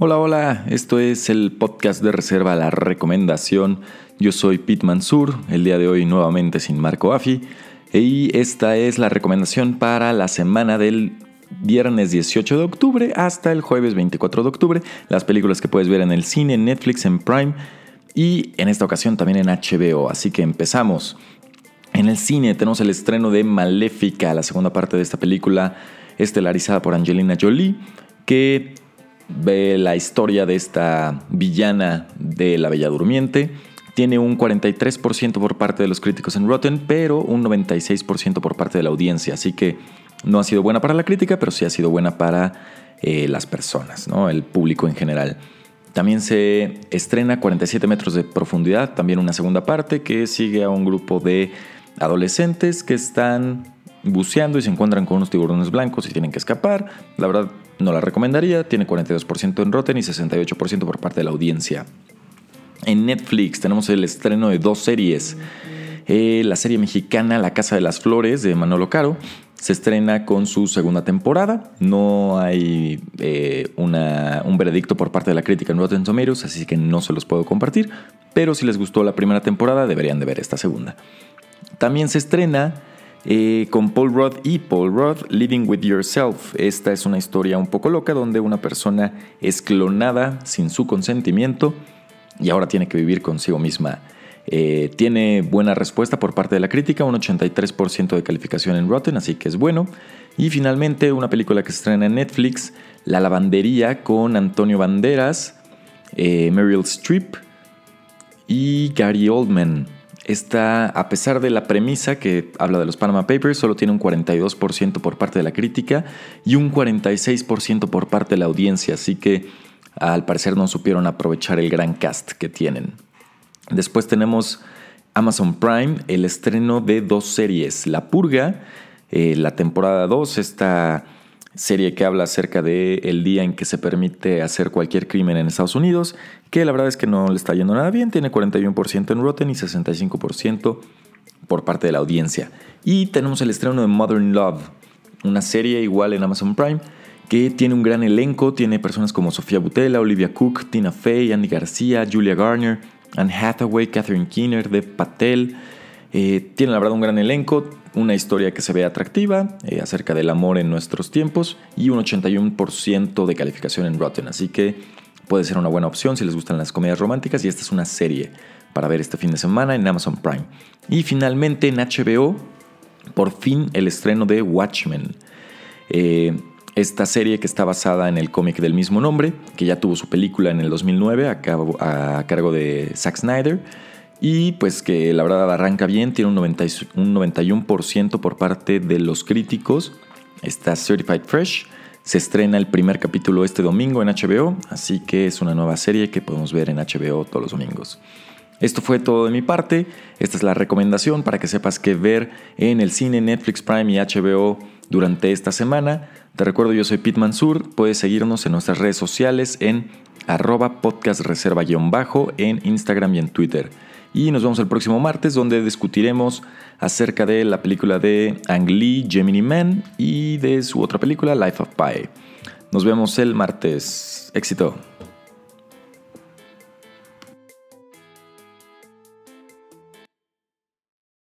Hola, hola, esto es el podcast de Reserva La Recomendación. Yo soy Pete Mansur, el día de hoy nuevamente sin Marco Afi. Y esta es la recomendación para la semana del viernes 18 de octubre hasta el jueves 24 de octubre. Las películas que puedes ver en el cine, en Netflix, en Prime y en esta ocasión también en HBO. Así que empezamos. En el cine tenemos el estreno de Maléfica, la segunda parte de esta película estelarizada por Angelina Jolie, que ve la historia de esta villana de La Bella Durmiente. Tiene un 43% por parte de los críticos en Rotten, pero un 96% por parte de la audiencia. Así que no ha sido buena para la crítica, pero sí ha sido buena para eh, las personas, ¿no? el público en general. También se estrena 47 metros de profundidad, también una segunda parte que sigue a un grupo de adolescentes que están buceando y se encuentran con unos tiburones blancos y tienen que escapar. La verdad no la recomendaría, tiene 42% en Rotten y 68% por parte de la audiencia. En Netflix tenemos el estreno de dos series. Eh, la serie mexicana La Casa de las Flores de Manolo Caro se estrena con su segunda temporada. No hay eh, un veredicto por parte de la crítica en Rotten Tomatoes, así que no se los puedo compartir. Pero si les gustó la primera temporada, deberían de ver esta segunda. También se estrena eh, con Paul Rudd y Paul Rudd, Living with Yourself. Esta es una historia un poco loca donde una persona es clonada sin su consentimiento y ahora tiene que vivir consigo misma. Eh, tiene buena respuesta por parte de la crítica, un 83% de calificación en Rotten, así que es bueno. Y finalmente una película que se estrena en Netflix, La Lavandería con Antonio Banderas, eh, Meryl Streep y Gary Oldman. Esta, a pesar de la premisa que habla de los Panama Papers, solo tiene un 42% por parte de la crítica y un 46% por parte de la audiencia, así que al parecer no supieron aprovechar el gran cast que tienen. Después tenemos Amazon Prime, el estreno de dos series, La Purga, eh, la temporada 2, esta serie que habla acerca del el día en que se permite hacer cualquier crimen en Estados Unidos, que la verdad es que no le está yendo nada bien, tiene 41% en Rotten y 65% por parte de la audiencia. Y tenemos el estreno de Modern Love, una serie igual en Amazon Prime que tiene un gran elenco, tiene personas como Sofía Butela, Olivia Cook, Tina Fey, Andy García, Julia Garner, Anne Hathaway, Catherine Keener, Dev Patel. Eh, tiene la verdad un gran elenco, una historia que se ve atractiva eh, acerca del amor en nuestros tiempos y un 81% de calificación en Rotten. Así que puede ser una buena opción si les gustan las comedias románticas y esta es una serie para ver este fin de semana en Amazon Prime. Y finalmente en HBO, por fin el estreno de Watchmen. Eh, esta serie que está basada en el cómic del mismo nombre, que ya tuvo su película en el 2009 a, cargo de Zack Snyder, y pues que la verdad arranca bien, tiene un, 91% por parte de los críticos, está Certified Fresh, se estrena el primer capítulo este domingo en HBO, así que es una nueva serie que podemos ver en HBO todos los domingos. Esto fue todo de mi parte, esta es la recomendación para que sepas qué ver en el cine Netflix Prime y HBO durante esta semana. Te recuerdo, yo soy Pete Mansur. Puedes seguirnos en nuestras redes sociales en arroba podcastreserva-bajo en Instagram y en Twitter. Y nos vemos el próximo martes donde discutiremos acerca de la película de Ang Lee, Gemini Man y de su otra película, Life of Pi. Nos vemos el martes. Éxito.